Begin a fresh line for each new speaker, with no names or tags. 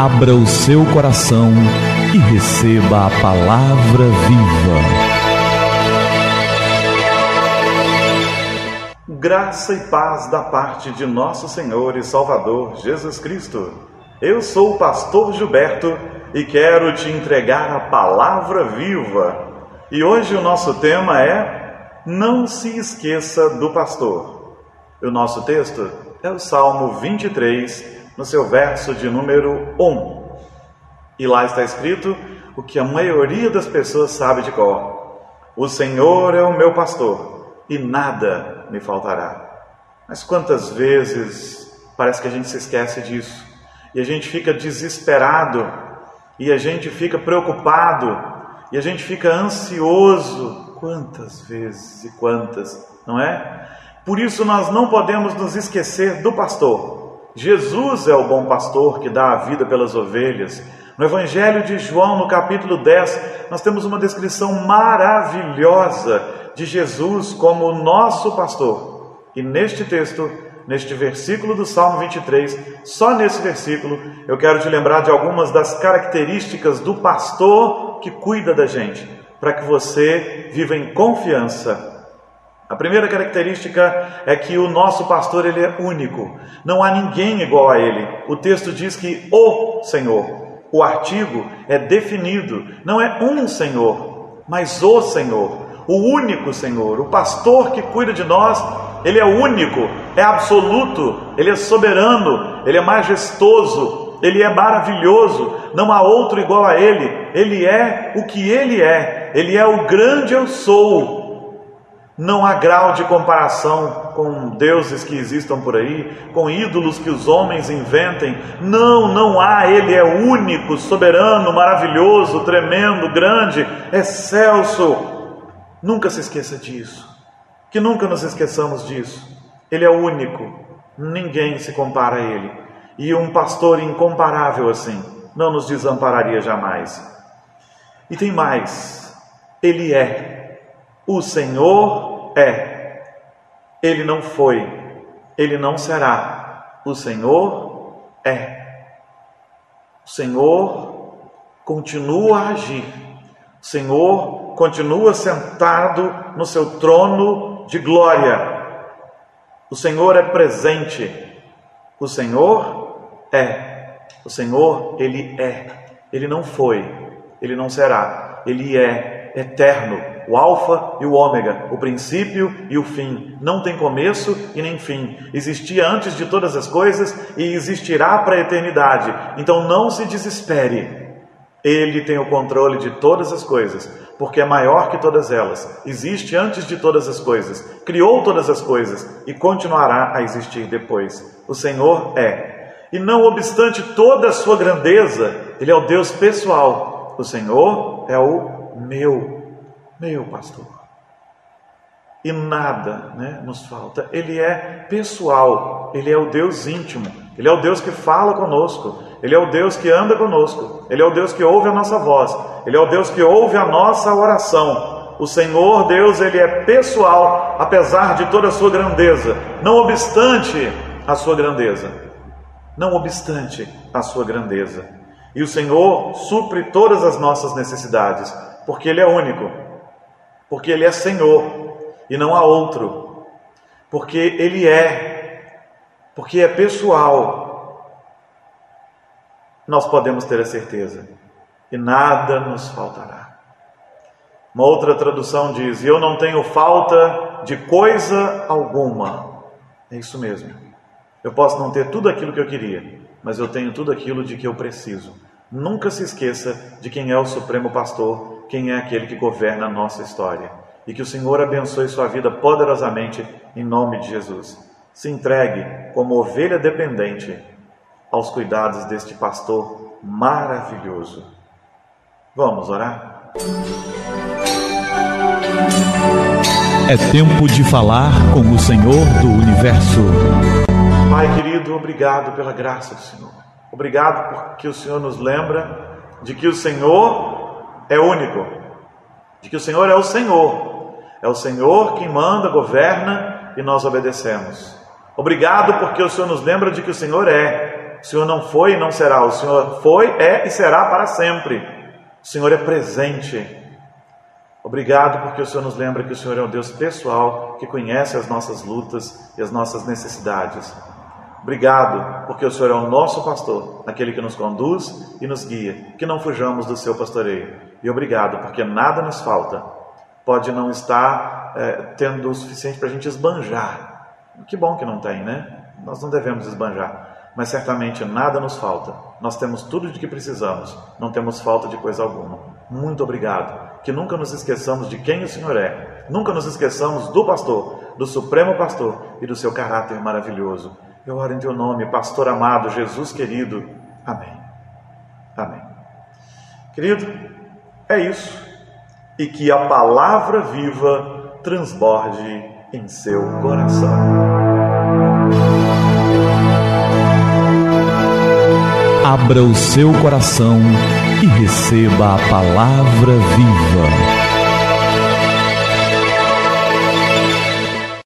Abra o seu coração e receba a palavra viva.
Graça e paz da parte de nosso Senhor e Salvador Jesus Cristo. Eu sou o pastor Gilberto e quero te entregar a palavra viva. E hoje o nosso tema é Não se esqueça do pastor. O nosso texto é o Salmo 23, no seu verso de número 1. E lá está escrito o que a maioria das pessoas sabe de cor: O Senhor é o meu pastor e nada me faltará. Mas quantas vezes parece que a gente se esquece disso e a gente fica desesperado e a gente fica preocupado e a gente fica ansioso. Quantas vezes e quantas, não é? Por isso nós não podemos nos esquecer do pastor. Jesus é o bom pastor que dá a vida pelas ovelhas. No Evangelho de João, no capítulo 10, nós temos uma descrição maravilhosa de Jesus como nosso pastor. E neste texto, neste versículo do Salmo 23, só nesse versículo, eu quero te lembrar de algumas das características do pastor que cuida da gente, para que você viva em confiança a primeira característica é que o nosso pastor ele é único, não há ninguém igual a ele. O texto diz que o Senhor, o artigo é definido, não é um Senhor, mas o Senhor, o único Senhor, o pastor que cuida de nós, ele é único, é absoluto, ele é soberano, ele é majestoso, ele é maravilhoso, não há outro igual a ele, ele é o que ele é, ele é o grande eu sou não há grau de comparação com deuses que existam por aí, com ídolos que os homens inventem. Não, não há. Ele é único, soberano, maravilhoso, tremendo, grande, excelso. Nunca se esqueça disso. Que nunca nos esqueçamos disso. Ele é único. Ninguém se compara a ele. E um pastor incomparável assim não nos desampararia jamais. E tem mais. Ele é o Senhor é. Ele não foi, ele não será. O Senhor é. O Senhor continua a agir. O Senhor continua sentado no seu trono de glória. O Senhor é presente. O Senhor é. O Senhor, ele é. Ele não foi, ele não será. Ele é eterno o Alfa e o Ômega, o princípio e o fim. Não tem começo e nem fim. Existia antes de todas as coisas e existirá para a eternidade. Então não se desespere. Ele tem o controle de todas as coisas, porque é maior que todas elas. Existe antes de todas as coisas, criou todas as coisas e continuará a existir depois. O Senhor é. E não obstante toda a sua grandeza, Ele é o Deus pessoal. O Senhor é o meu meu pastor. E nada né, nos falta. Ele é pessoal, ele é o Deus íntimo, ele é o Deus que fala conosco, ele é o Deus que anda conosco, ele é o Deus que ouve a nossa voz, ele é o Deus que ouve a nossa oração. O Senhor Deus, ele é pessoal, apesar de toda a sua grandeza, não obstante a sua grandeza. Não obstante a sua grandeza. E o Senhor supre todas as nossas necessidades, porque Ele é único, porque Ele é Senhor e não há outro, porque Ele é, porque é pessoal, nós podemos ter a certeza e nada nos faltará. Uma outra tradução diz: Eu não tenho falta de coisa alguma. É isso mesmo. Eu posso não ter tudo aquilo que eu queria, mas eu tenho tudo aquilo de que eu preciso. Nunca se esqueça de quem é o Supremo Pastor quem é aquele que governa a nossa história. E que o Senhor abençoe sua vida poderosamente em nome de Jesus. Se entregue como ovelha dependente aos cuidados deste pastor maravilhoso. Vamos orar?
É tempo de falar com o Senhor do universo.
Pai querido, obrigado pela graça do Senhor. Obrigado porque o Senhor nos lembra de que o Senhor é único, de que o Senhor é o Senhor, é o Senhor quem manda, governa e nós obedecemos. Obrigado porque o Senhor nos lembra de que o Senhor é, O Senhor não foi e não será. O Senhor foi, é e será para sempre. O Senhor é presente. Obrigado porque o Senhor nos lembra que o Senhor é um Deus pessoal que conhece as nossas lutas e as nossas necessidades. Obrigado porque o Senhor é o nosso pastor, aquele que nos conduz e nos guia, que não fujamos do seu pastoreio. E obrigado porque nada nos falta. Pode não estar é, tendo o suficiente para a gente esbanjar. Que bom que não tem, né? Nós não devemos esbanjar. Mas certamente nada nos falta. Nós temos tudo de que precisamos. Não temos falta de coisa alguma. Muito obrigado. Que nunca nos esqueçamos de quem o Senhor é. Nunca nos esqueçamos do pastor, do Supremo Pastor e do seu caráter maravilhoso. Eu oro em teu nome, pastor amado, Jesus querido. Amém. Amém. Querido, é isso. E que a palavra viva transborde em seu coração.
Abra o seu coração e receba a palavra viva.